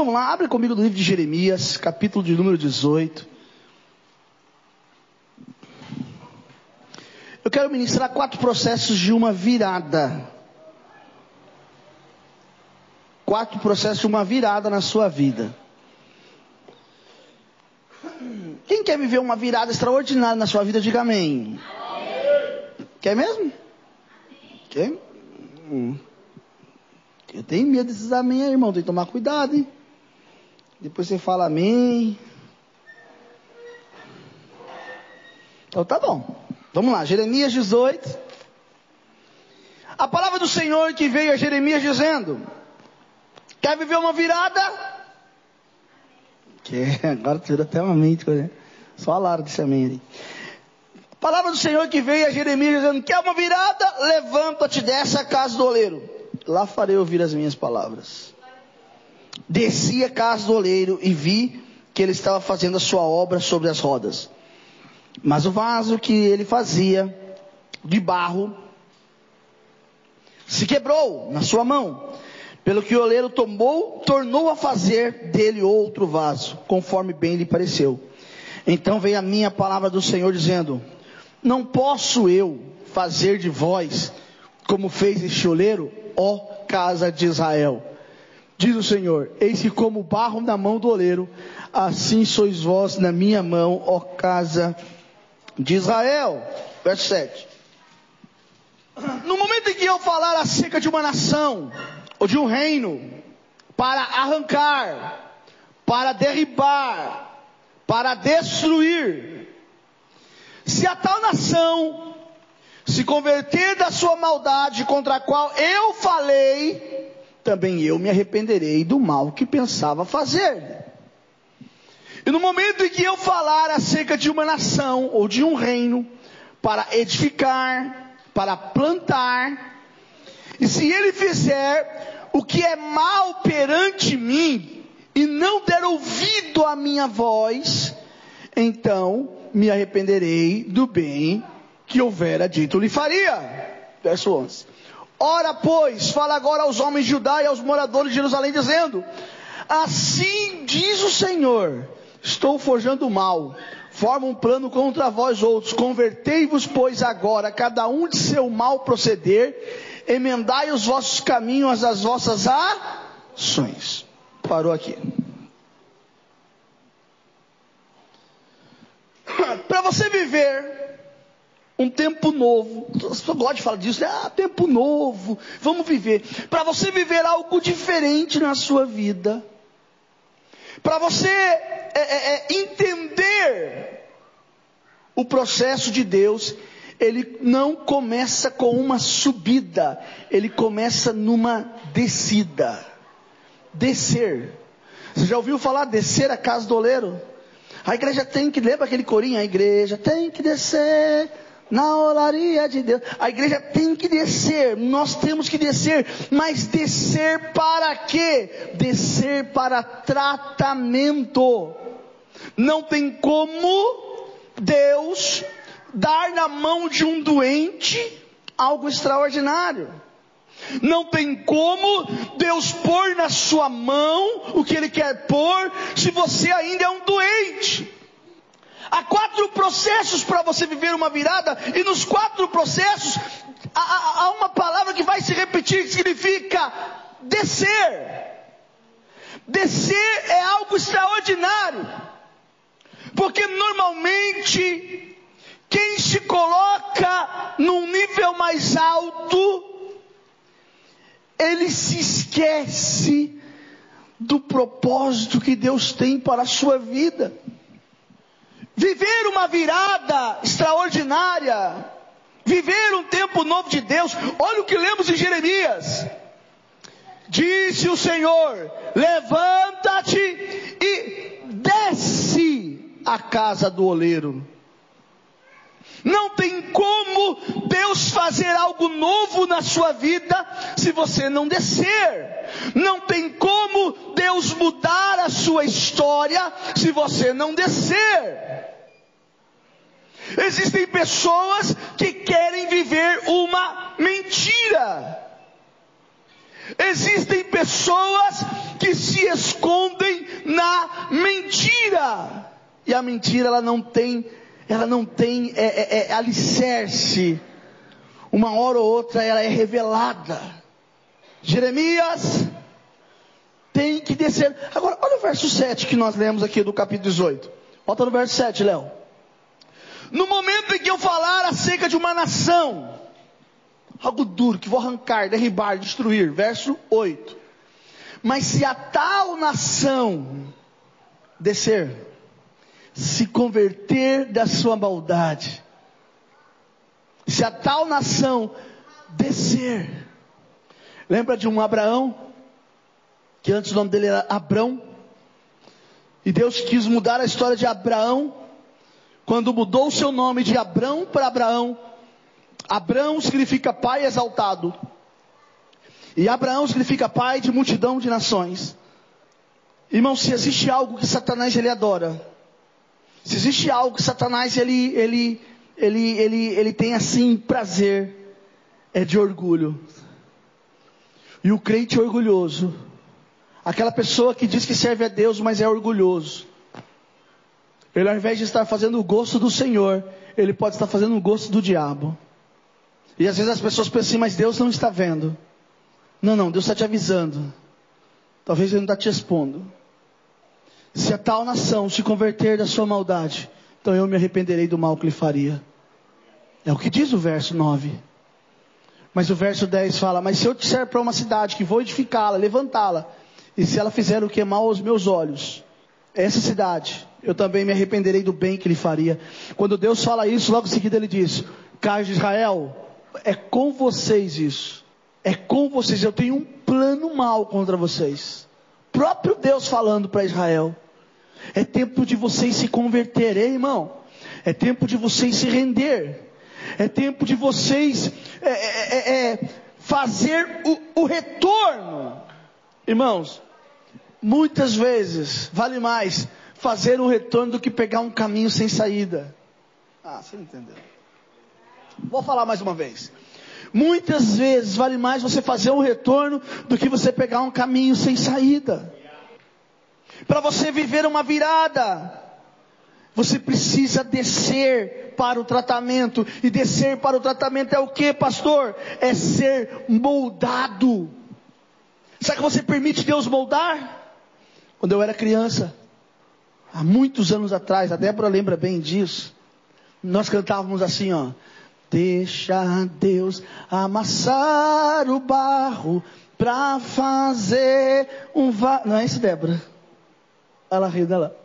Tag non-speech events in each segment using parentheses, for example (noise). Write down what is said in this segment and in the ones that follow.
vamos lá, abre comigo no livro de Jeremias, capítulo de número 18. Eu quero ministrar quatro processos de uma virada. Quatro processos de uma virada na sua vida. Quem quer viver uma virada extraordinária na sua vida, diga amém. Quer mesmo? Quer? Hum. Eu tenho medo desses amém aí, irmão. Tem que tomar cuidado, hein? Depois você fala amém. Então tá bom. Vamos lá, Jeremias 18. A palavra do Senhor que veio a Jeremias dizendo: Quer viver uma virada? Quer, (laughs) agora tirou até uma mente, né? Só a Lara amém ali. A palavra do Senhor que veio a Jeremias dizendo: Quer uma virada? Levanta-te dessa casa do oleiro. Lá farei ouvir as minhas palavras. Desci a casa do oleiro e vi que ele estava fazendo a sua obra sobre as rodas. Mas o vaso que ele fazia de barro se quebrou na sua mão. Pelo que o oleiro tomou, tornou a fazer dele outro vaso, conforme bem lhe pareceu. Então veio a minha palavra do Senhor dizendo: Não posso eu fazer de vós como fez este oleiro, ó casa de Israel. Diz o Senhor: Eis que como barro na mão do oleiro, assim sois vós na minha mão, ó casa de Israel. Verso 7. No momento em que eu falar acerca de uma nação, ou de um reino, para arrancar, para derribar, para destruir, se a tal nação se converter da sua maldade contra a qual eu falei, também eu me arrependerei do mal que pensava fazer. E no momento em que eu falar acerca de uma nação ou de um reino, para edificar, para plantar, e se ele fizer o que é mal perante mim, e não der ouvido à minha voz, então me arrependerei do bem que houvera dito lhe faria. Verso 11. Ora, pois, fala agora aos homens de Judá e aos moradores de Jerusalém, dizendo: Assim diz o Senhor Estou forjando mal. Forma um plano contra vós outros. Convertei-vos, pois, agora, cada um de seu mal proceder. Emendai os vossos caminhos às vossas ações. Parou aqui. (clears throat) Para você viver um tempo novo. Você gosta de falar disso, né? ah, tempo novo, vamos viver. Para você viver algo diferente na sua vida, para você é, é, é, entender o processo de Deus, ele não começa com uma subida, ele começa numa descida. Descer. Você já ouviu falar descer a casa do oleiro? A igreja tem que, lembra aquele corinho? A igreja tem que descer na olaria de Deus. A igreja tem que descer, nós temos que descer, mas descer para quê? Descer para tratamento. Não tem como Deus dar na mão de um doente algo extraordinário. Não tem como Deus pôr na sua mão o que Ele quer pôr se você ainda é um doente. Há quatro processos para você viver uma virada, e nos quatro processos há, há uma palavra que vai se repetir que significa descer. Descer é algo extraordinário, porque normalmente quem se coloca num nível mais alto, ele se esquece do propósito que Deus tem para a sua vida. Viver uma virada extraordinária. Viver um tempo novo de Deus. Olha o que lemos em Jeremias. Disse o Senhor: Levanta-te e desce a casa do oleiro. Não tem como Deus fazer algo novo na sua vida se você não descer. Não tem como Deus mudar a sua história se você não descer. Existem pessoas que querem viver uma mentira. Existem pessoas que se escondem na mentira. E a mentira ela não tem, ela não tem é, é, é alicerce. Uma hora ou outra ela é revelada. Jeremias tem que descer. Agora, olha o verso 7 que nós lemos aqui do capítulo 18. Volta no verso 7, Léo. No momento em que eu falar acerca de uma nação, algo duro que vou arrancar, derribar, destruir. Verso 8. Mas se a tal nação descer, se converter da sua maldade, se a tal nação descer, lembra de um Abraão, que antes o nome dele era Abrão, e Deus quis mudar a história de Abraão, quando mudou o seu nome de Abrão para Abraão, Abraão significa pai exaltado. E Abraão significa pai de multidão de nações. Irmão, se existe algo que Satanás ele adora, se existe algo que Satanás ele ele ele ele, ele tem assim prazer, é de orgulho. E o crente orgulhoso, aquela pessoa que diz que serve a Deus, mas é orgulhoso. Ele ao invés de estar fazendo o gosto do Senhor, ele pode estar fazendo o gosto do diabo. E às vezes as pessoas pensam assim, mas Deus não está vendo. Não, não, Deus está te avisando. Talvez Ele não está te expondo. Se a tal nação se converter da sua maldade, então eu me arrependerei do mal que lhe faria. É o que diz o verso 9. Mas o verso 10 fala: Mas se eu disser para uma cidade que vou edificá-la, levantá-la, e se ela fizer o que é mal aos meus olhos, essa cidade, eu também me arrependerei do bem que lhe faria. Quando Deus fala isso, logo em seguida ele diz: Cais de Israel, é com vocês isso. É com vocês. Eu tenho um plano mal contra vocês. Próprio Deus falando para Israel. É tempo de vocês se converterem, irmão. É tempo de vocês se render. É tempo de vocês é, é, é, é, fazer o, o retorno. Irmãos, muitas vezes vale mais fazer um retorno do que pegar um caminho sem saída. Ah, você não entendeu. Vou falar mais uma vez. Muitas vezes vale mais você fazer um retorno do que você pegar um caminho sem saída. Para você viver uma virada, você precisa descer para o tratamento. E descer para o tratamento é o que, pastor? É ser moldado. Sabe que você permite Deus moldar? Quando eu era criança, há muitos anos atrás, a Débora lembra bem disso. Nós cantávamos assim, ó. Deixa Deus amassar o barro para fazer um va... Não é isso, Débora? Ela riu dela.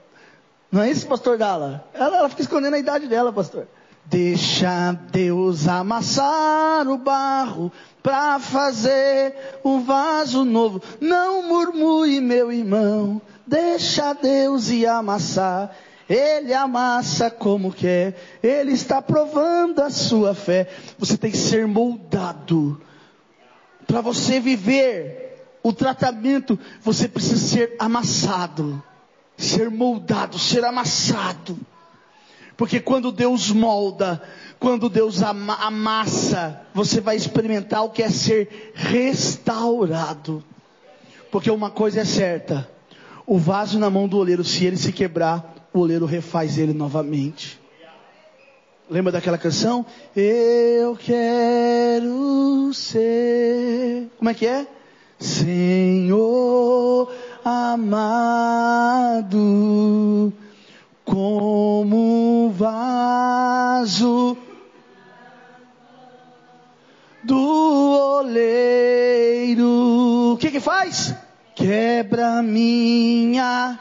Não é isso, pastor Dala? Ela, ela fica escondendo a idade dela, pastor. Deixa Deus amassar o barro para fazer um vaso novo. Não murmure, meu irmão. Deixa Deus ir amassar. Ele amassa como quer. Ele está provando a sua fé. Você tem que ser moldado. Para você viver o tratamento, você precisa ser amassado. Ser moldado, ser amassado. Porque quando Deus molda, quando Deus amassa, você vai experimentar o que é ser restaurado. Porque uma coisa é certa: o vaso na mão do oleiro, se ele se quebrar, o oleiro refaz ele novamente. Lembra daquela canção? Eu quero ser. Como é que é? Senhor amado, como vaso do oleiro. O que que faz? Quebra minha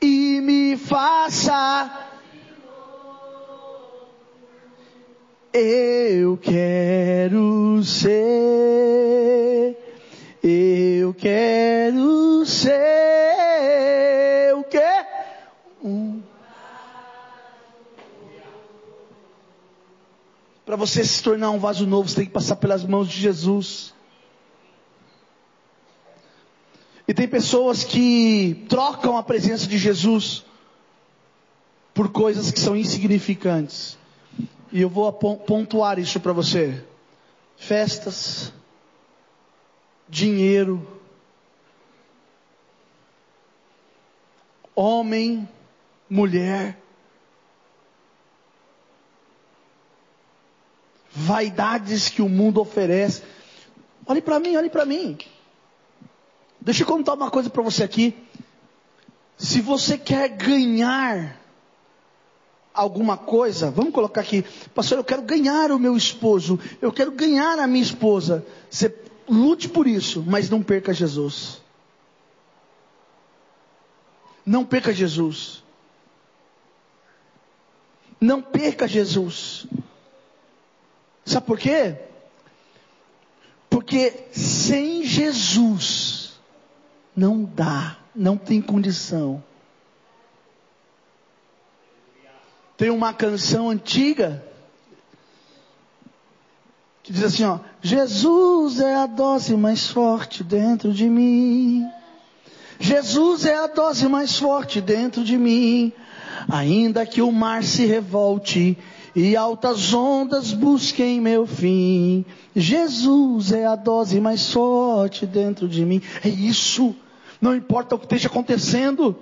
e me faça. Eu quero ser, você se tornar um vaso novo, você tem que passar pelas mãos de Jesus. E tem pessoas que trocam a presença de Jesus por coisas que são insignificantes. E eu vou pontuar isso para você. Festas, dinheiro, homem, mulher, vaidades que o mundo oferece. Olhe para mim, olhe para mim. Deixa eu contar uma coisa para você aqui. Se você quer ganhar alguma coisa, vamos colocar aqui, pastor, eu quero ganhar o meu esposo, eu quero ganhar a minha esposa. Você lute por isso, mas não perca Jesus. Não perca Jesus. Não perca Jesus. Sabe por quê? Porque sem Jesus não dá, não tem condição. Tem uma canção antiga que diz assim, ó: Jesus é a dose mais forte dentro de mim. Jesus é a dose mais forte dentro de mim. Ainda que o mar se revolte e altas ondas busquem meu fim. Jesus é a dose mais forte dentro de mim. É isso. Não importa o que esteja acontecendo.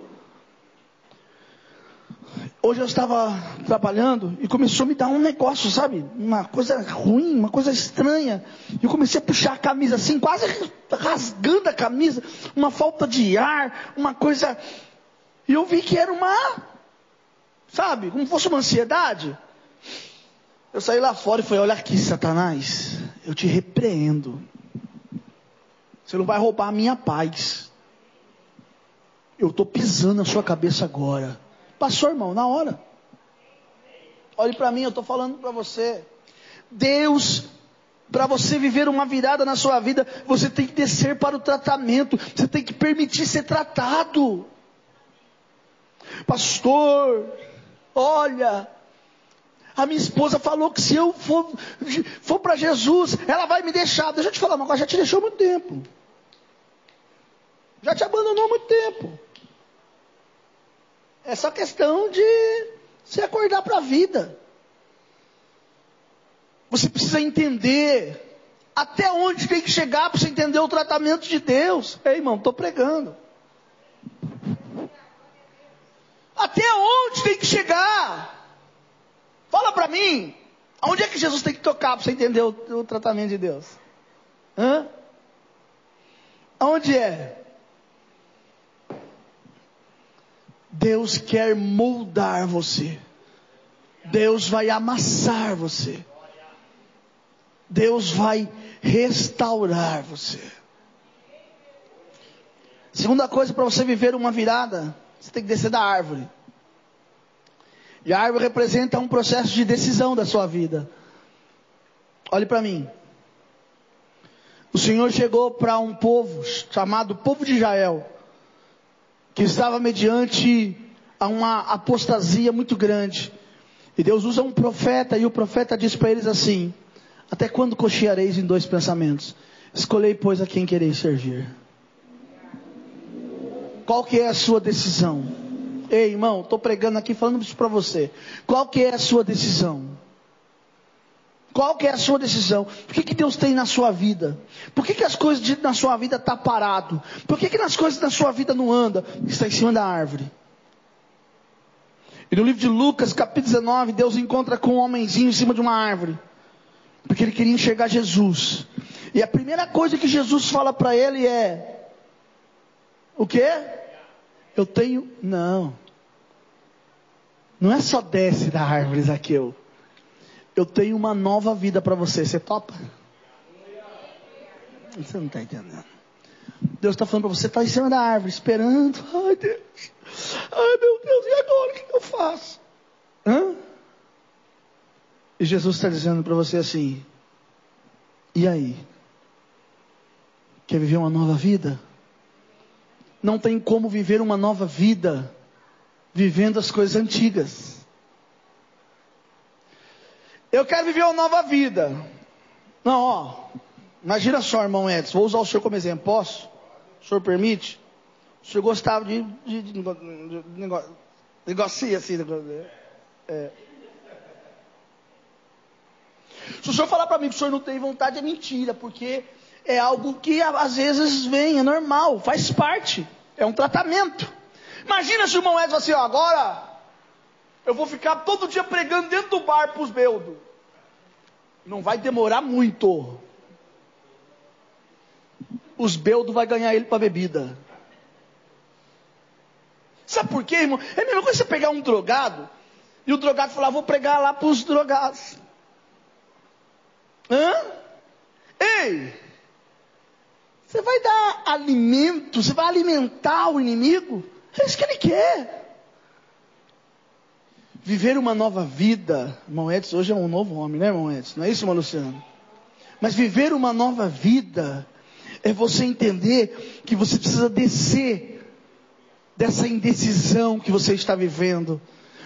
Hoje eu estava trabalhando e começou a me dar um negócio, sabe? Uma coisa ruim, uma coisa estranha. Eu comecei a puxar a camisa assim, quase rasgando a camisa, uma falta de ar, uma coisa. E eu vi que era uma, sabe, como fosse uma ansiedade. Eu saí lá fora e falei: Olha aqui, Satanás, eu te repreendo. Você não vai roubar a minha paz. Eu estou pisando na sua cabeça agora. Passou, irmão, na hora. Olhe para mim, eu estou falando para você. Deus, para você viver uma virada na sua vida, você tem que descer para o tratamento. Você tem que permitir ser tratado. Pastor, olha, a minha esposa falou que se eu for, for para Jesus, ela vai me deixar. Deixa eu te falar uma coisa, já te deixou muito tempo. Já te abandonou muito tempo. É só questão de se acordar para a vida. Você precisa entender até onde tem que chegar para você entender o tratamento de Deus. Ei, irmão, estou pregando. Até onde tem que chegar? Fala para mim, aonde é que Jesus tem que tocar para você entender o, o tratamento de Deus? Hã? Aonde é? Deus quer moldar você. Deus vai amassar você. Deus vai restaurar você. Segunda coisa para você viver uma virada, você tem que descer da árvore. E a árvore representa um processo de decisão da sua vida. Olhe para mim. O Senhor chegou para um povo chamado povo de Israel que estava mediante a uma apostasia muito grande. E Deus usa um profeta e o profeta diz para eles assim: Até quando cocheareis em dois pensamentos? Escolhei, pois, a quem quereis servir. Qual que é a sua decisão? Ei, irmão, estou pregando aqui falando isso para você. Qual que é a sua decisão? Qual que é a sua decisão? O que, que Deus tem na sua vida? Por que, que as coisas de, na sua vida estão tá parado? Por que, que as coisas na sua vida não andam? Está em cima da árvore. E no livro de Lucas, capítulo 19, Deus encontra com um homenzinho em cima de uma árvore. Porque ele queria enxergar Jesus. E a primeira coisa que Jesus fala para ele é: O que? Eu tenho. Não. Não é só desce da árvore, Zaqueu eu tenho uma nova vida para você. Você topa? Você não está entendendo. Deus está falando para você, está em cima da árvore, esperando. Ai, Deus. Ai, meu Deus, e agora? O que eu faço? Hã? E Jesus está dizendo para você assim: E aí? Quer viver uma nova vida? Não tem como viver uma nova vida vivendo as coisas antigas. Eu quero viver uma nova vida. Não, ó. Imagina só, irmão Edson. Vou usar o senhor como exemplo. Posso? O senhor permite? O senhor gostava de, de, de, de negócio, assim. É. Se o senhor falar para mim que o senhor não tem vontade, é mentira, porque é algo que às vezes vem, é normal, faz parte, é um tratamento. Imagina se o irmão Edson assim, ó, agora eu vou ficar todo dia pregando dentro do bar para os beldos. Não vai demorar muito. Os beldos vai ganhar ele para bebida. Sabe por quê, irmão? É a mesma coisa você pegar um drogado e o drogado falar, vou pregar lá para os drogados. Hã? Ei! Você vai dar alimento, você vai alimentar o inimigo? É isso que ele quer. Viver uma nova vida, irmão Edson, hoje é um novo homem, né, irmão Edson? Não é isso, irmão Luciano? Mas viver uma nova vida é você entender que você precisa descer dessa indecisão que você está vivendo,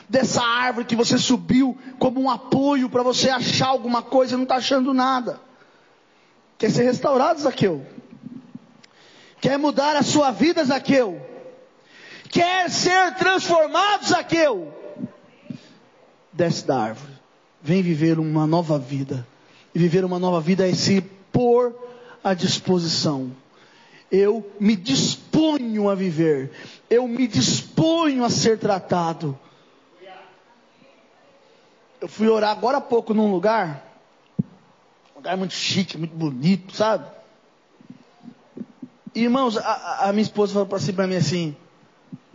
dessa árvore que você subiu como um apoio para você achar alguma coisa e não está achando nada. Quer ser restaurado, Zaqueu? Quer mudar a sua vida, Zaqueu? Quer ser transformado, Zaqueu? Desce da árvore. Vem viver uma nova vida. E viver uma nova vida é se pôr à disposição. Eu me disponho a viver. Eu me disponho a ser tratado. Eu fui orar agora há pouco num lugar. Um lugar muito chique, muito bonito, sabe? Irmãos, a, a minha esposa falou para assim, mim assim: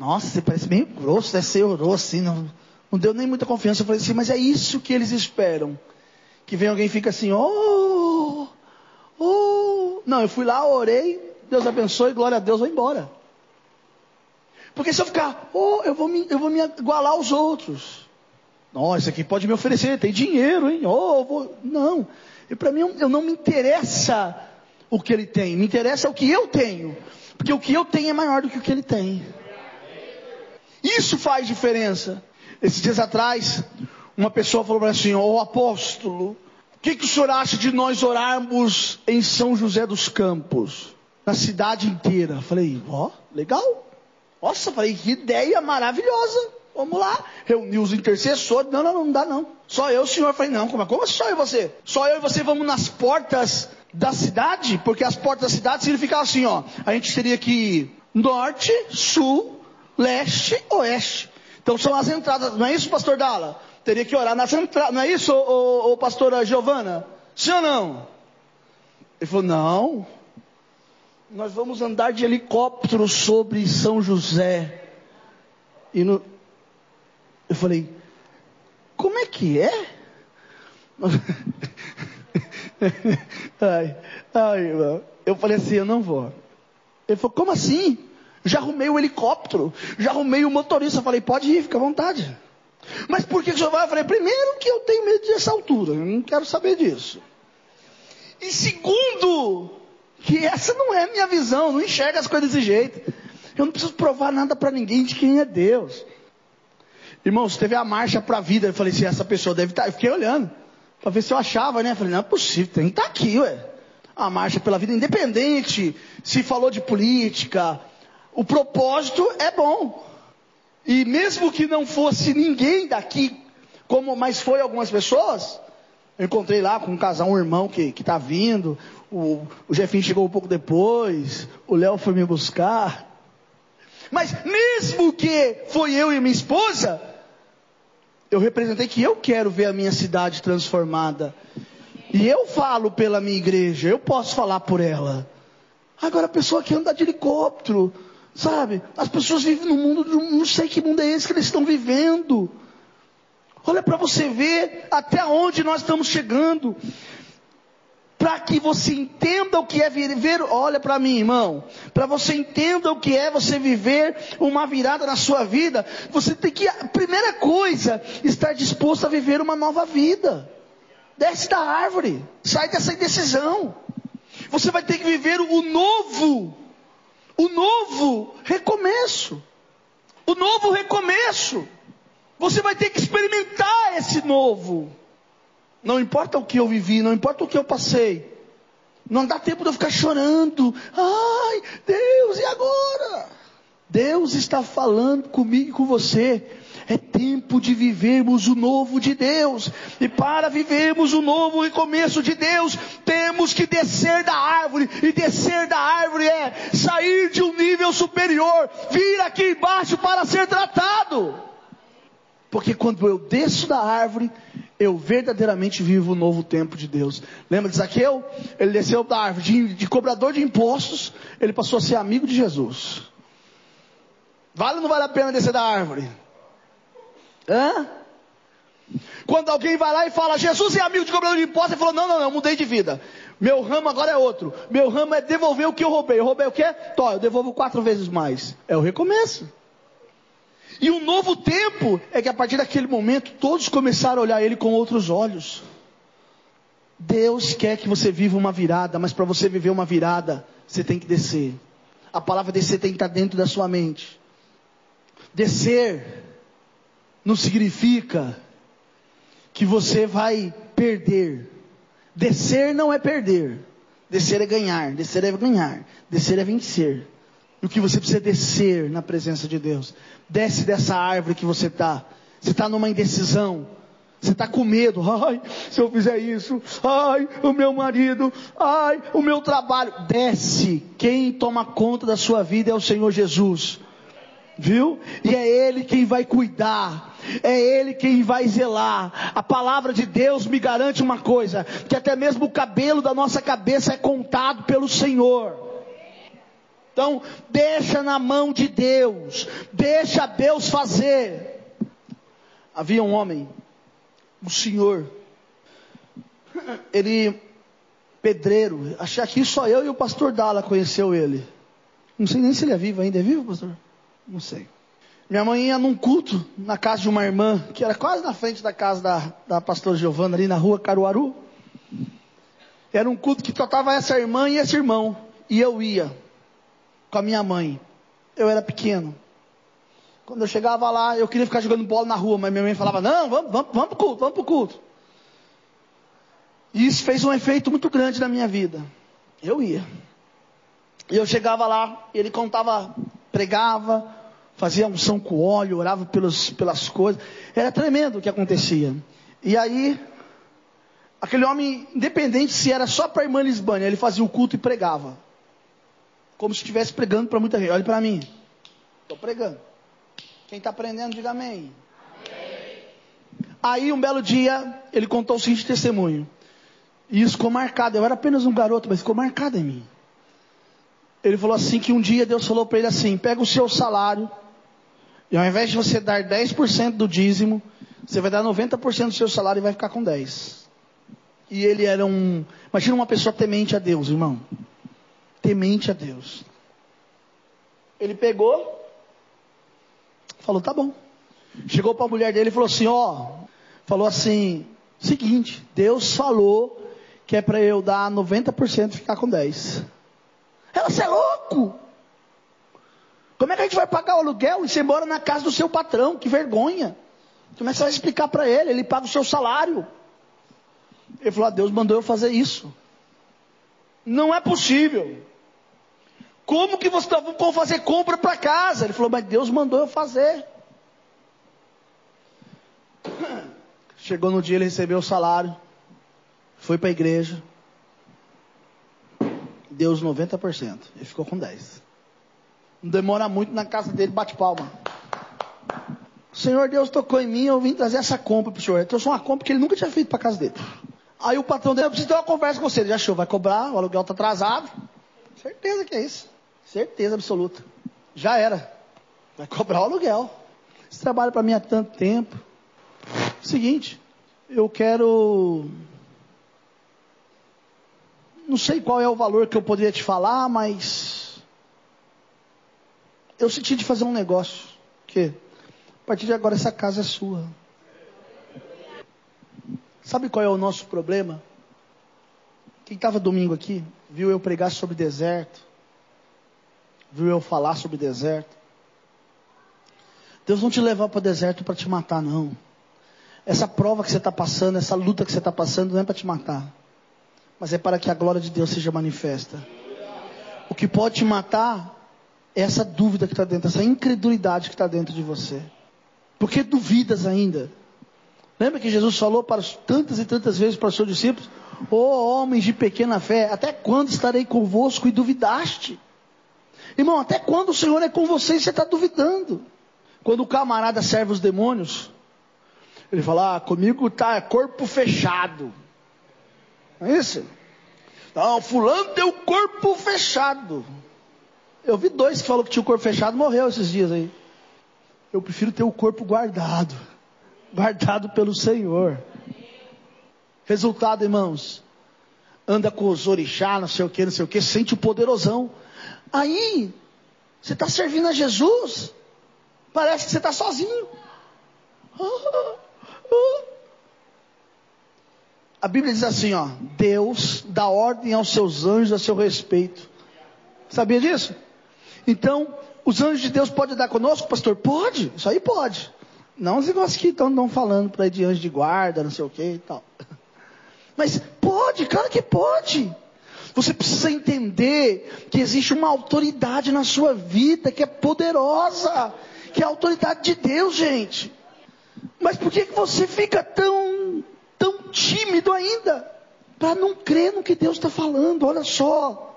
Nossa, você parece bem grosso, deve ser orou assim. Não, não deu nem muita confiança. Eu falei assim: Mas é isso que eles esperam. Que vem alguém e fica assim: Oh, oh. Não, eu fui lá, orei, Deus abençoe, glória a Deus, vou embora. Porque se eu ficar, oh, eu vou me, eu vou me igualar aos outros. Nossa, aqui pode me oferecer, tem dinheiro, hein? Oh, vou... Não. Para mim, eu não me interessa o que ele tem, me interessa o que eu tenho. Porque o que eu tenho é maior do que o que ele tem. Isso faz diferença. Esses dias atrás, uma pessoa falou para mim assim: Ô oh, apóstolo, o que, que o senhor acha de nós orarmos em São José dos Campos? na cidade inteira. Falei, ó, oh, legal. Nossa, falei, que ideia maravilhosa. Vamos lá. Reuni os intercessores. Não, não, não, dá não. Só eu, senhor. Falei, não, como, como só eu e você? Só eu e você vamos nas portas da cidade, porque as portas da cidade significam assim, ó. A gente teria que ir norte, sul, leste, oeste. Então são as entradas. Não é isso, pastor Dala? Teria que orar nas entradas. Não é isso, ô, ô, ô pastora Giovana? Sim ou não? Ele falou, não nós vamos andar de helicóptero sobre São José. E no... eu falei, como é que é? (laughs) ai, ai, irmão. Eu falei assim, eu não vou. Ele falou, como assim? Já arrumei o helicóptero, já arrumei o motorista. Falei, pode ir, fica à vontade. Mas por que o senhor vai? Eu falei, primeiro que eu tenho medo dessa altura, eu não quero saber disso. E segundo, que essa não é a minha visão, não enxerga as coisas desse jeito. Eu não preciso provar nada para ninguém de quem é Deus. Irmãos, teve a marcha para a vida. Eu falei assim, essa pessoa deve estar. Tá... Eu fiquei olhando para ver se eu achava, né? Eu falei, não é possível, tem que estar tá aqui, ué. A marcha pela vida, independente se falou de política, o propósito é bom. E mesmo que não fosse ninguém daqui, como mas foi algumas pessoas, eu encontrei lá com um casal, um irmão que está vindo, o, o Jefinho chegou um pouco depois, o Léo foi me buscar. Mas mesmo que foi eu e minha esposa, eu representei que eu quero ver a minha cidade transformada. E eu falo pela minha igreja, eu posso falar por ela. Agora a pessoa que anda de helicóptero, sabe? As pessoas vivem no mundo, não sei que mundo é esse que eles estão vivendo. Olha para você ver até onde nós estamos chegando para que você entenda o que é viver, olha para mim, irmão, para você entenda o que é você viver uma virada na sua vida, você tem que, primeira coisa, estar disposto a viver uma nova vida. Desce da árvore, sai dessa indecisão. Você vai ter que viver o novo, o novo recomeço. O novo recomeço. Você vai ter que experimentar esse novo. Não importa o que eu vivi, não importa o que eu passei. Não dá tempo de eu ficar chorando. Ai, Deus, e agora? Deus está falando comigo e com você. É tempo de vivermos o novo de Deus. E para vivermos o novo recomeço de Deus, temos que descer da árvore. E descer da árvore é sair de um nível superior, vir aqui embaixo para ser tratado. Porque quando eu desço da árvore, eu verdadeiramente vivo o novo tempo de Deus. Lembra de Zaqueu? Ele desceu da árvore de, de cobrador de impostos, ele passou a ser amigo de Jesus. Vale ou não vale a pena descer da árvore? Hã? Quando alguém vai lá e fala, Jesus é amigo de cobrador de impostos, ele falou, não, não, não, mudei de vida. Meu ramo agora é outro. Meu ramo é devolver o que eu roubei. Eu roubei o quê? Tó, eu devolvo quatro vezes mais. É o recomeço. E um novo tempo é que a partir daquele momento todos começaram a olhar ele com outros olhos. Deus quer que você viva uma virada, mas para você viver uma virada, você tem que descer. A palavra descer tem que estar dentro da sua mente. Descer não significa que você vai perder. Descer não é perder. Descer é ganhar. Descer é ganhar. Descer é vencer. E o que você precisa descer na presença de Deus. Desce dessa árvore que você está. Você está numa indecisão. Você está com medo. Ai, se eu fizer isso. Ai, o meu marido. Ai, o meu trabalho. Desce. Quem toma conta da sua vida é o Senhor Jesus. Viu? E é Ele quem vai cuidar. É Ele quem vai zelar. A palavra de Deus me garante uma coisa: que até mesmo o cabelo da nossa cabeça é contado pelo Senhor. Então, deixa na mão de Deus, deixa Deus fazer. Havia um homem, um senhor, ele, pedreiro, achei que só eu e o pastor Dala conheceu ele. Não sei nem se ele é vivo ainda, é vivo, pastor? Não sei. Minha mãe ia num culto na casa de uma irmã, que era quase na frente da casa da, da pastora Giovana, ali na rua Caruaru. Era um culto que tratava essa irmã e esse irmão. E eu ia com a minha mãe. Eu era pequeno. Quando eu chegava lá, eu queria ficar jogando bola na rua, mas minha mãe falava: Não, vamos, vamos, vamos para o culto, vamos para o culto. E isso fez um efeito muito grande na minha vida. Eu ia. E eu chegava lá, ele contava, pregava, fazia unção com óleo, orava pelos, pelas coisas. Era tremendo o que acontecia. E aí, aquele homem, independente se era só para a irmã Lisbânia, ele fazia o culto e pregava como se estivesse pregando para muita gente. Olhe para mim. Estou pregando. Quem está aprendendo, diga amém. amém. Aí, um belo dia, ele contou o seguinte testemunho. E isso ficou marcado. Eu era apenas um garoto, mas ficou marcado em mim. Ele falou assim: que um dia Deus falou para ele assim: pega o seu salário, e ao invés de você dar 10% do dízimo, você vai dar 90% do seu salário e vai ficar com 10%. E ele era um. Imagina uma pessoa temente a Deus, irmão temente a Deus. Ele pegou, falou: tá bom. Chegou para a mulher dele e falou assim: ó, falou assim: seguinte, Deus falou que é para eu dar 90% e ficar com 10%. Ela, você é louco? Como é que a gente vai pagar o aluguel e você mora na casa do seu patrão? Que vergonha. Como é que você vai explicar para ele? Ele paga o seu salário. Ele falou: ah, Deus mandou eu fazer isso. Não é possível. Como que você está para fazer compra para casa? Ele falou, mas Deus mandou eu fazer. (coughs) Chegou no dia, ele recebeu o salário, foi para a igreja, deu os 90%, ele ficou com 10%. Não demora muito na casa dele, bate palma. O Senhor Deus tocou em mim, eu vim trazer essa compra para o senhor. Ele trouxe uma compra que ele nunca tinha feito para casa dele. Aí o patrão dele, eu preciso ter uma conversa com você. Ele já achou, vai cobrar, o aluguel está atrasado. Certeza que é isso. Certeza absoluta. Já era. Vai cobrar o aluguel. Você trabalha para mim há tanto tempo. Seguinte, eu quero. Não sei qual é o valor que eu poderia te falar, mas. Eu senti de fazer um negócio. Que a partir de agora essa casa é sua. Sabe qual é o nosso problema? Quem estava domingo aqui viu eu pregar sobre deserto viu eu falar sobre deserto. Deus não te levou para o deserto para te matar, não. Essa prova que você está passando, essa luta que você está passando, não é para te matar, mas é para que a glória de Deus seja manifesta. O que pode te matar essa dúvida que está dentro, essa incredulidade que está dentro de você. Porque duvidas ainda. Lembra que Jesus falou para tantas e tantas vezes para os seus discípulos: Ó oh, homens de pequena fé, até quando estarei convosco e duvidaste? Irmão, até quando o Senhor é com você e você está duvidando? Quando o camarada serve os demônios, ele fala: ah, comigo está corpo fechado. Não é isso? Não, fulano tem o corpo fechado. Eu vi dois que falaram que tinha o corpo fechado, morreu esses dias aí. Eu prefiro ter o corpo guardado. Guardado pelo Senhor. Resultado, irmãos. Anda com os orixá, não sei o que, não sei o que, sente o poderosão. Aí, você está servindo a Jesus. Parece que você está sozinho. A Bíblia diz assim, ó, Deus dá ordem aos seus anjos a seu respeito. Sabia disso? Então, os anjos de Deus podem dar conosco, pastor? Pode, isso aí pode. Não os negócios que estão falando para ir de anjo de guarda, não sei o que e tal. (laughs) Mas pode, claro que pode. Você precisa entender que existe uma autoridade na sua vida que é poderosa, que é a autoridade de Deus, gente. Mas por que, que você fica tão, tão tímido ainda? Para não crer no que Deus está falando, olha só.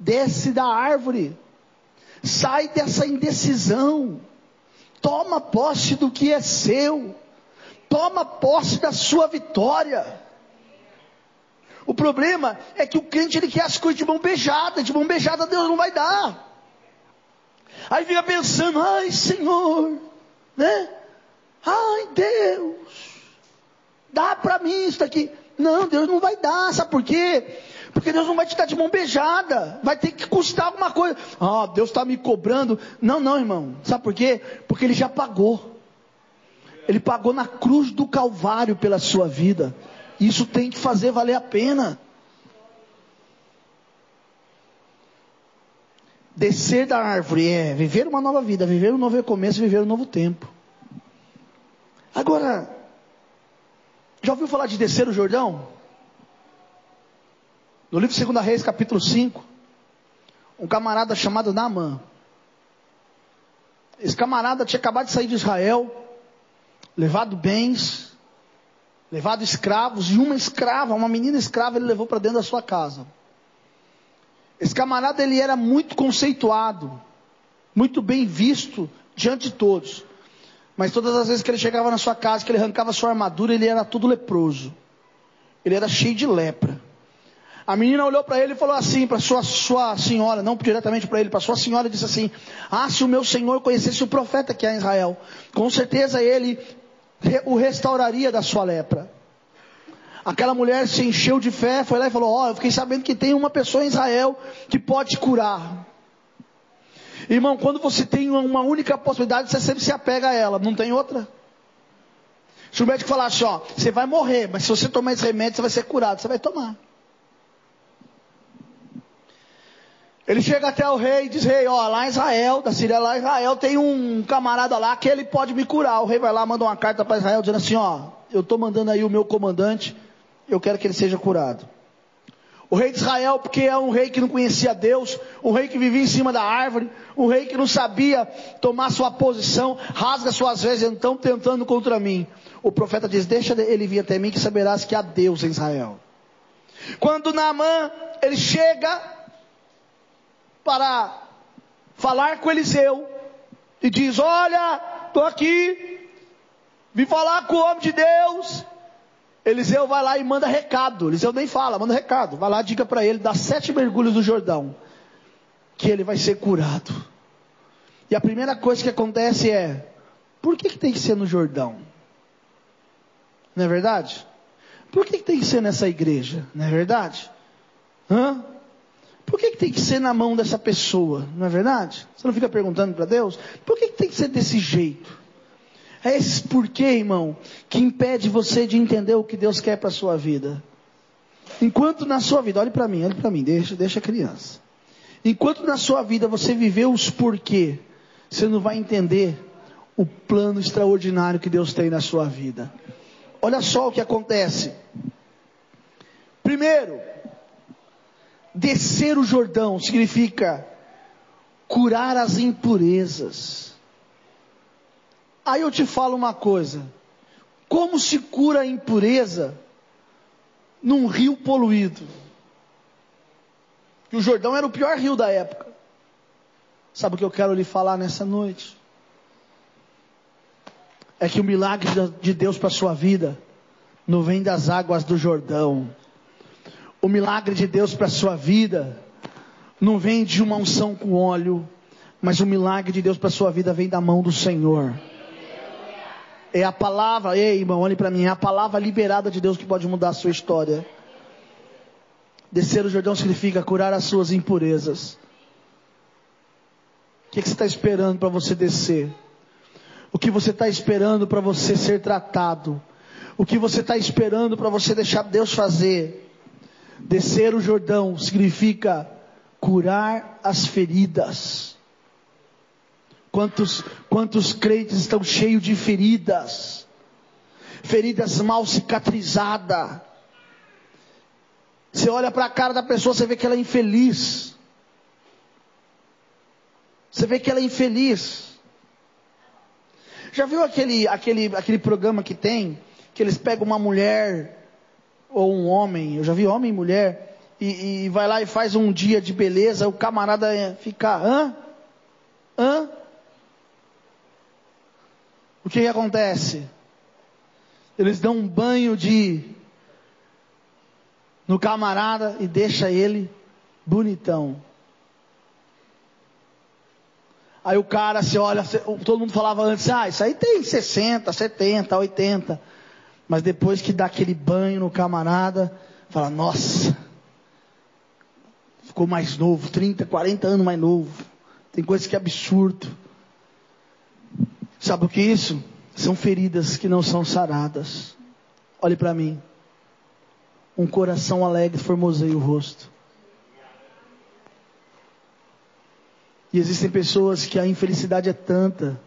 Desce da árvore, sai dessa indecisão, toma posse do que é seu, toma posse da sua vitória. O problema é que o crente ele quer as coisas de mão beijada, de mão beijada Deus não vai dar. Aí fica pensando, ai Senhor, né? Ai Deus, dá para mim isso aqui. Não, Deus não vai dar, sabe por quê? Porque Deus não vai te dar de mão beijada, vai ter que custar alguma coisa. Ah, Deus está me cobrando. Não, não, irmão, sabe por quê? Porque Ele já pagou. Ele pagou na cruz do Calvário pela sua vida. Isso tem que fazer valer a pena. Descer da árvore é viver uma nova vida, viver um novo recomeço, viver um novo tempo. Agora, já ouviu falar de descer o Jordão? No livro de 2 Reis, capítulo 5, um camarada chamado Naamã. Esse camarada tinha acabado de sair de Israel, levado bens, levado escravos, e uma escrava, uma menina escrava, ele levou para dentro da sua casa. Esse camarada ele era muito conceituado, muito bem visto diante de todos. Mas todas as vezes que ele chegava na sua casa, que ele arrancava sua armadura, ele era todo leproso. Ele era cheio de lepra. A menina olhou para ele e falou assim para sua, sua senhora, não diretamente para ele, para sua senhora, disse assim: Ah, se o meu senhor conhecesse o profeta que há em Israel, com certeza ele o restauraria da sua lepra. Aquela mulher se encheu de fé, foi lá e falou: Ó, oh, eu fiquei sabendo que tem uma pessoa em Israel que pode curar. Irmão, quando você tem uma única possibilidade, você sempre se apega a ela, não tem outra. Se o médico falar assim, ó, você vai morrer, mas se você tomar esse remédio, você vai ser curado, você vai tomar. Ele chega até o rei e diz: Rei, ó, lá em Israel, da Síria, lá em Israel, tem um camarada lá que ele pode me curar. O rei vai lá, manda uma carta para Israel dizendo assim: Ó, eu estou mandando aí o meu comandante, eu quero que ele seja curado. O rei de Israel, porque é um rei que não conhecia Deus, um rei que vivia em cima da árvore, um rei que não sabia tomar sua posição, rasga suas vezes, então tentando contra mim. O profeta diz: Deixa ele vir até mim, que saberás que há Deus em Israel. Quando Naamã, ele chega para falar com Eliseu e diz: Olha, estou aqui, vim falar com o homem de Deus. Eliseu vai lá e manda recado. Eliseu nem fala, manda recado. Vai lá, diga para ele, dá sete mergulhos no Jordão, que ele vai ser curado. E a primeira coisa que acontece é: por que, que tem que ser no Jordão? Não é verdade? Por que, que tem que ser nessa igreja? Não é verdade? Hã? Por que, que tem que ser na mão dessa pessoa? Não é verdade? Você não fica perguntando para Deus? Por que, que tem que ser desse jeito? É esse porquê, irmão, que impede você de entender o que Deus quer para a sua vida. Enquanto na sua vida, olhe para mim, olhe para mim, deixa, deixa a criança. Enquanto na sua vida você viveu os porquê, você não vai entender o plano extraordinário que Deus tem na sua vida. Olha só o que acontece. Primeiro, Descer o Jordão significa curar as impurezas. Aí eu te falo uma coisa: como se cura a impureza num rio poluído? Que o Jordão era o pior rio da época. Sabe o que eu quero lhe falar nessa noite? É que o milagre de Deus para a sua vida não vem das águas do Jordão. O milagre de Deus para a sua vida não vem de uma unção com óleo, mas o milagre de Deus para a sua vida vem da mão do Senhor. É a palavra, ei irmão, olhe para mim, é a palavra liberada de Deus que pode mudar a sua história. Descer o Jordão significa curar as suas impurezas. O que, que você está esperando para você descer? O que você está esperando para você ser tratado? O que você está esperando para você deixar Deus fazer? Descer o Jordão significa curar as feridas. Quantos, quantos crentes estão cheios de feridas? Feridas mal cicatrizadas. Você olha para a cara da pessoa, você vê que ela é infeliz. Você vê que ela é infeliz. Já viu aquele, aquele, aquele programa que tem, que eles pegam uma mulher ou um homem, eu já vi homem e mulher, e, e vai lá e faz um dia de beleza, o camarada fica, hã? Hã? O que, que acontece? Eles dão um banho de no camarada e deixa ele bonitão. Aí o cara se olha, todo mundo falava antes, ah, isso aí tem 60, 70, 80. Mas depois que dá aquele banho no camarada, fala, nossa, ficou mais novo, 30, 40 anos mais novo. Tem coisas que é absurdo. Sabe o que é isso? São feridas que não são saradas. Olhe para mim. Um coração alegre formoseia o rosto. E existem pessoas que a infelicidade é tanta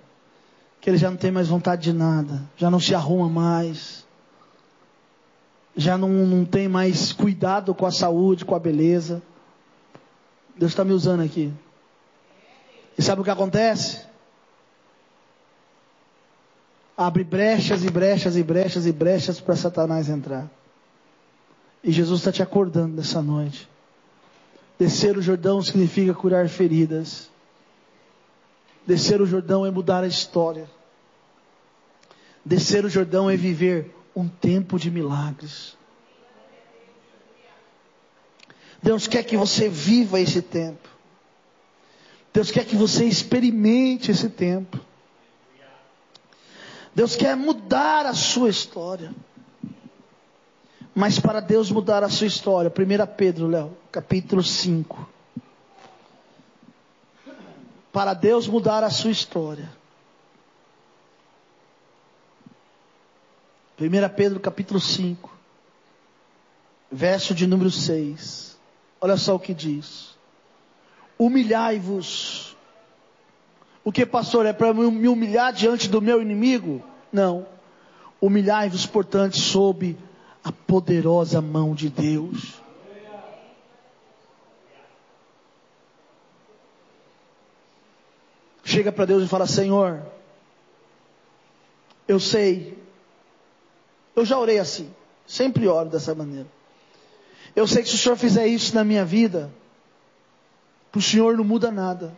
que ele já não tem mais vontade de nada, já não se arruma mais, já não, não tem mais cuidado com a saúde, com a beleza. Deus está me usando aqui. E sabe o que acontece? Abre brechas e brechas e brechas e brechas para Satanás entrar. E Jesus está te acordando nessa noite. Descer o Jordão significa curar feridas. Descer o Jordão é mudar a história. Descer o Jordão é viver um tempo de milagres. Deus quer que você viva esse tempo. Deus quer que você experimente esse tempo. Deus quer mudar a sua história. Mas para Deus mudar a sua história, 1 Pedro, Léo, capítulo 5 para Deus mudar a sua história. 1 Pedro capítulo 5, verso de número 6. Olha só o que diz: Humilhai-vos. O que, pastor, é para me humilhar diante do meu inimigo? Não. Humilhai-vos, portanto, sob a poderosa mão de Deus chega para Deus e fala: Senhor, eu sei, eu já orei assim, sempre oro dessa maneira. Eu sei que se o Senhor fizer isso na minha vida, para o Senhor não muda nada.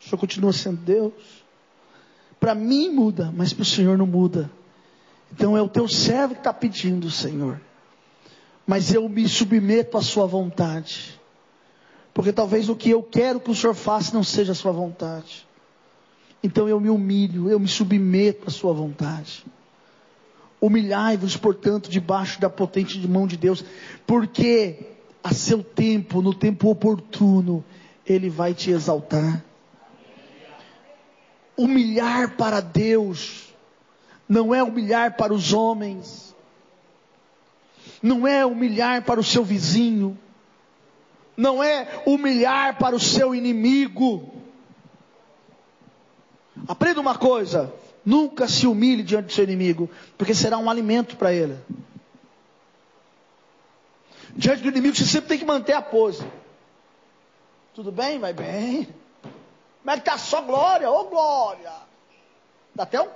O Senhor continua sendo Deus. Para mim muda, mas para o Senhor não muda. Então é o teu servo que está pedindo, Senhor. Mas eu me submeto à Sua vontade. Porque talvez o que eu quero que o Senhor faça não seja a Sua vontade. Então eu me humilho, eu me submeto à sua vontade. Humilhai-vos, portanto, debaixo da potente mão de Deus, porque a seu tempo, no tempo oportuno, Ele vai te exaltar. Humilhar para Deus, não é humilhar para os homens, não é humilhar para o seu vizinho, não é humilhar para o seu inimigo, Aprenda uma coisa: nunca se humilhe diante do seu inimigo, porque será um alimento para ele. Diante do inimigo você sempre tem que manter a pose. Tudo bem? Vai bem. Como é que está só glória? Ô oh, glória! Até um.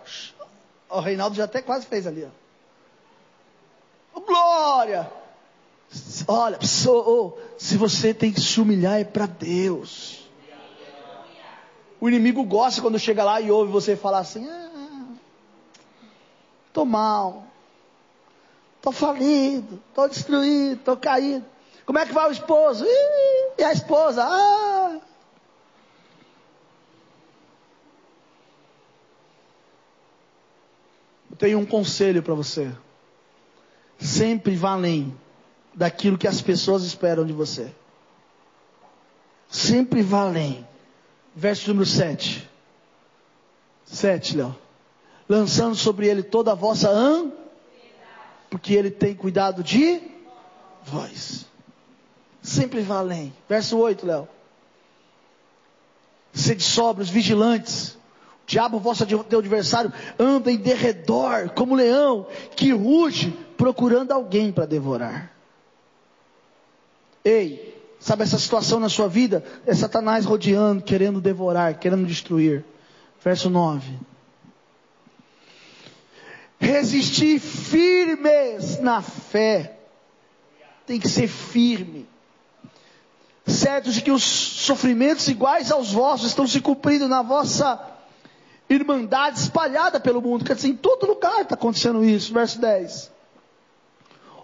O Reinaldo já até quase fez ali, ó. Glória! Olha, se você tem que se humilhar é para Deus. O inimigo gosta quando chega lá e ouve você falar assim: ah, tô mal, tô falido, tô destruído, tô caído. Como é que vai o esposo? Ih, e a esposa? Ah. Eu tenho um conselho para você. Sempre vá além daquilo que as pessoas esperam de você. Sempre vá além. Verso número 7. 7, Léo. Lançando sobre ele toda a vossa ã, porque ele tem cuidado de vós. Sempre vá além. Verso 8, Léo. Sede sóbrios, vigilantes. O diabo, vosso teu adversário, anda em derredor, como leão, que ruge, procurando alguém para devorar. Ei, sabe essa situação na sua vida? É Satanás rodeando, querendo devorar, querendo destruir. Verso 9. Resistir firmes na fé. Tem que ser firme. Certo de que os sofrimentos iguais aos vossos estão se cumprindo na vossa irmandade espalhada pelo mundo. Quer dizer, em todo lugar está acontecendo isso. Verso 10.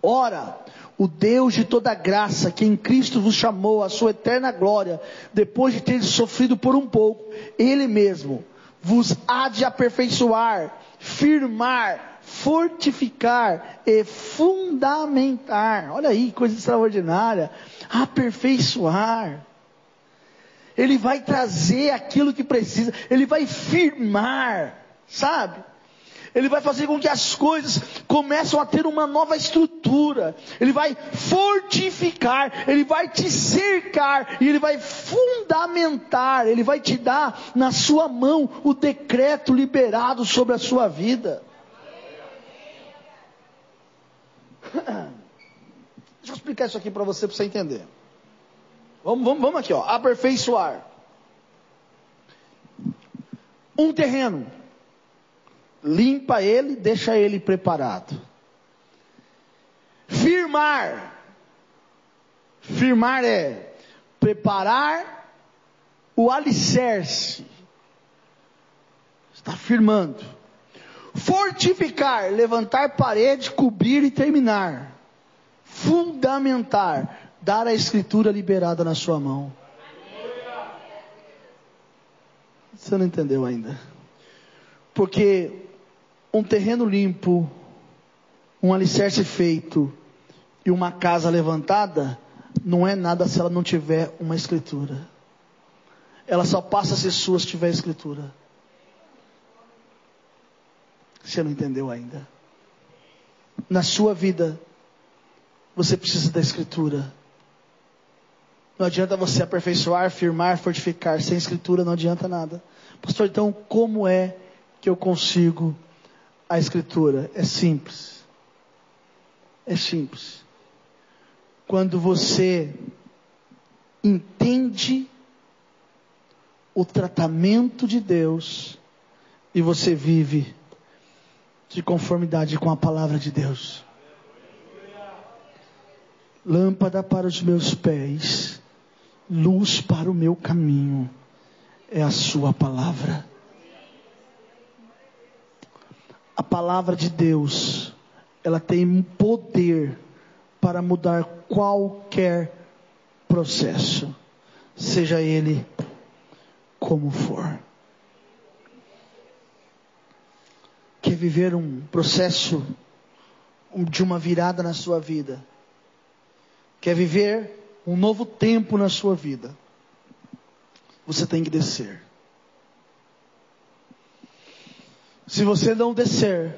Ora, o Deus de toda graça, que em Cristo vos chamou à sua eterna glória, depois de ter sofrido por um pouco, Ele mesmo vos há de aperfeiçoar, firmar, fortificar e fundamentar. Olha aí, coisa extraordinária. Aperfeiçoar. Ele vai trazer aquilo que precisa, ele vai firmar, sabe? Ele vai fazer com que as coisas começem a ter uma nova estrutura. Ele vai fortificar, ele vai te cercar e ele vai fundamentar, ele vai te dar na sua mão o decreto liberado sobre a sua vida. (coughs) Deixa eu explicar isso aqui para você, para você entender. Vamos, vamos, vamos aqui, ó. Aperfeiçoar. Um terreno limpa ele, deixa ele preparado. Firmar. Firmar é preparar o alicerce. Está firmando. Fortificar, levantar parede, cobrir e terminar. Fundamentar, dar a escritura liberada na sua mão. Você não entendeu ainda? Porque um terreno limpo, um alicerce feito e uma casa levantada, não é nada se ela não tiver uma escritura. Ela só passa a ser sua se tiver escritura. Você não entendeu ainda? Na sua vida, você precisa da escritura. Não adianta você aperfeiçoar, firmar, fortificar. Sem escritura não adianta nada. Pastor, então como é que eu consigo a Escritura? É simples. É simples. Quando você entende o tratamento de Deus e você vive de conformidade com a palavra de Deus. Lâmpada para os meus pés, luz para o meu caminho, é a Sua palavra a palavra de Deus, ela tem poder para mudar qualquer processo, seja ele como for. Quer viver um processo de uma virada na sua vida? Quer viver um novo tempo na sua vida? Você tem que descer. Se você não descer,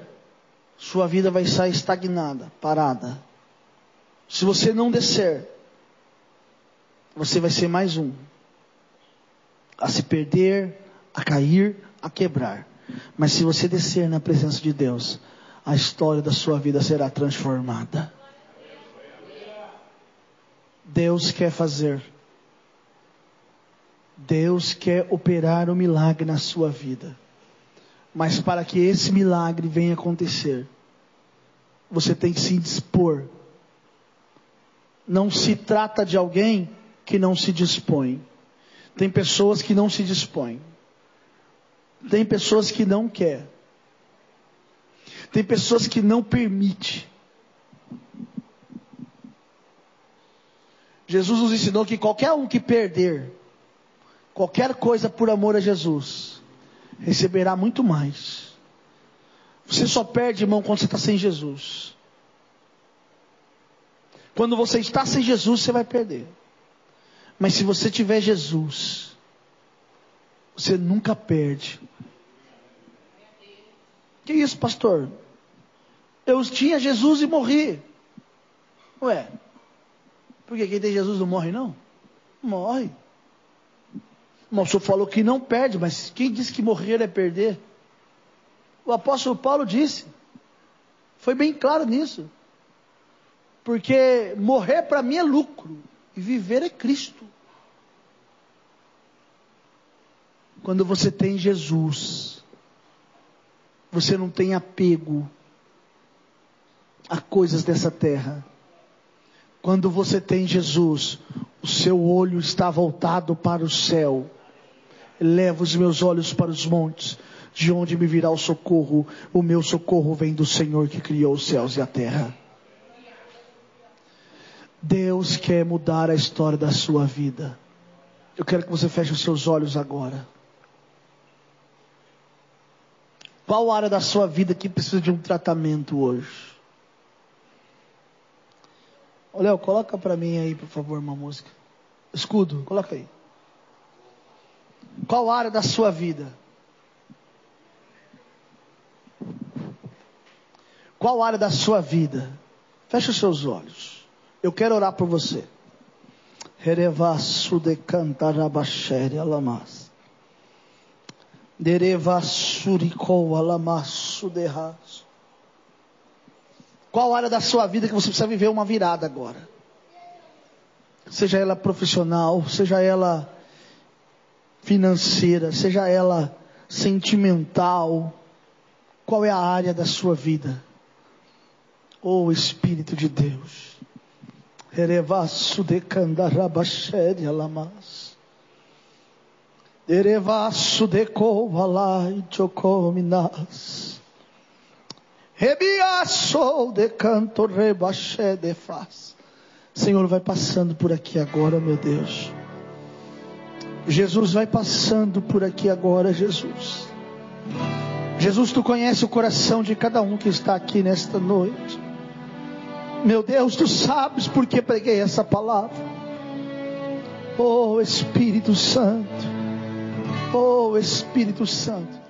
sua vida vai sair estagnada, parada. Se você não descer, você vai ser mais um a se perder, a cair, a quebrar. Mas se você descer na presença de Deus, a história da sua vida será transformada. Deus quer fazer. Deus quer operar o um milagre na sua vida. Mas para que esse milagre venha acontecer, você tem que se dispor. Não se trata de alguém que não se dispõe. Tem pessoas que não se dispõem. Tem pessoas que não quer. Tem pessoas que não permite. Jesus nos ensinou que qualquer um que perder qualquer coisa por amor a Jesus, receberá muito mais. Você só perde, irmão, quando você está sem Jesus. Quando você está sem Jesus, você vai perder. Mas se você tiver Jesus, você nunca perde. Que isso, pastor? Eu tinha Jesus e morri. Ué, porque quem tem Jesus não morre, não? Morre. O senhor falou que não perde, mas quem disse que morrer é perder? O apóstolo Paulo disse. Foi bem claro nisso. Porque morrer para mim é lucro e viver é Cristo. Quando você tem Jesus, você não tem apego a coisas dessa terra. Quando você tem Jesus, o seu olho está voltado para o céu. Levo os meus olhos para os montes, de onde me virá o socorro. O meu socorro vem do Senhor que criou os céus e a terra. Deus quer mudar a história da sua vida. Eu quero que você feche os seus olhos agora. Qual área da sua vida que precisa de um tratamento hoje? Léo, coloca para mim aí, por favor, uma música. Escudo, coloca aí. Qual área da sua vida? Qual área da sua vida? Feche os seus olhos. Eu quero orar por você. Rerevasu de cantarabachere alamas. Derevassuricou alamasso de. Qual área da sua vida que você precisa viver uma virada agora? Seja ela profissional, seja ela financeira, seja ela sentimental, qual é a área da sua vida? Oh Espírito de Deus. De. Erevasso de de canto. Senhor, vai passando por aqui agora, meu Deus. Jesus vai passando por aqui agora, Jesus. Jesus, tu conhece o coração de cada um que está aqui nesta noite. Meu Deus, tu sabes por que preguei essa palavra. Oh Espírito Santo. Oh Espírito Santo.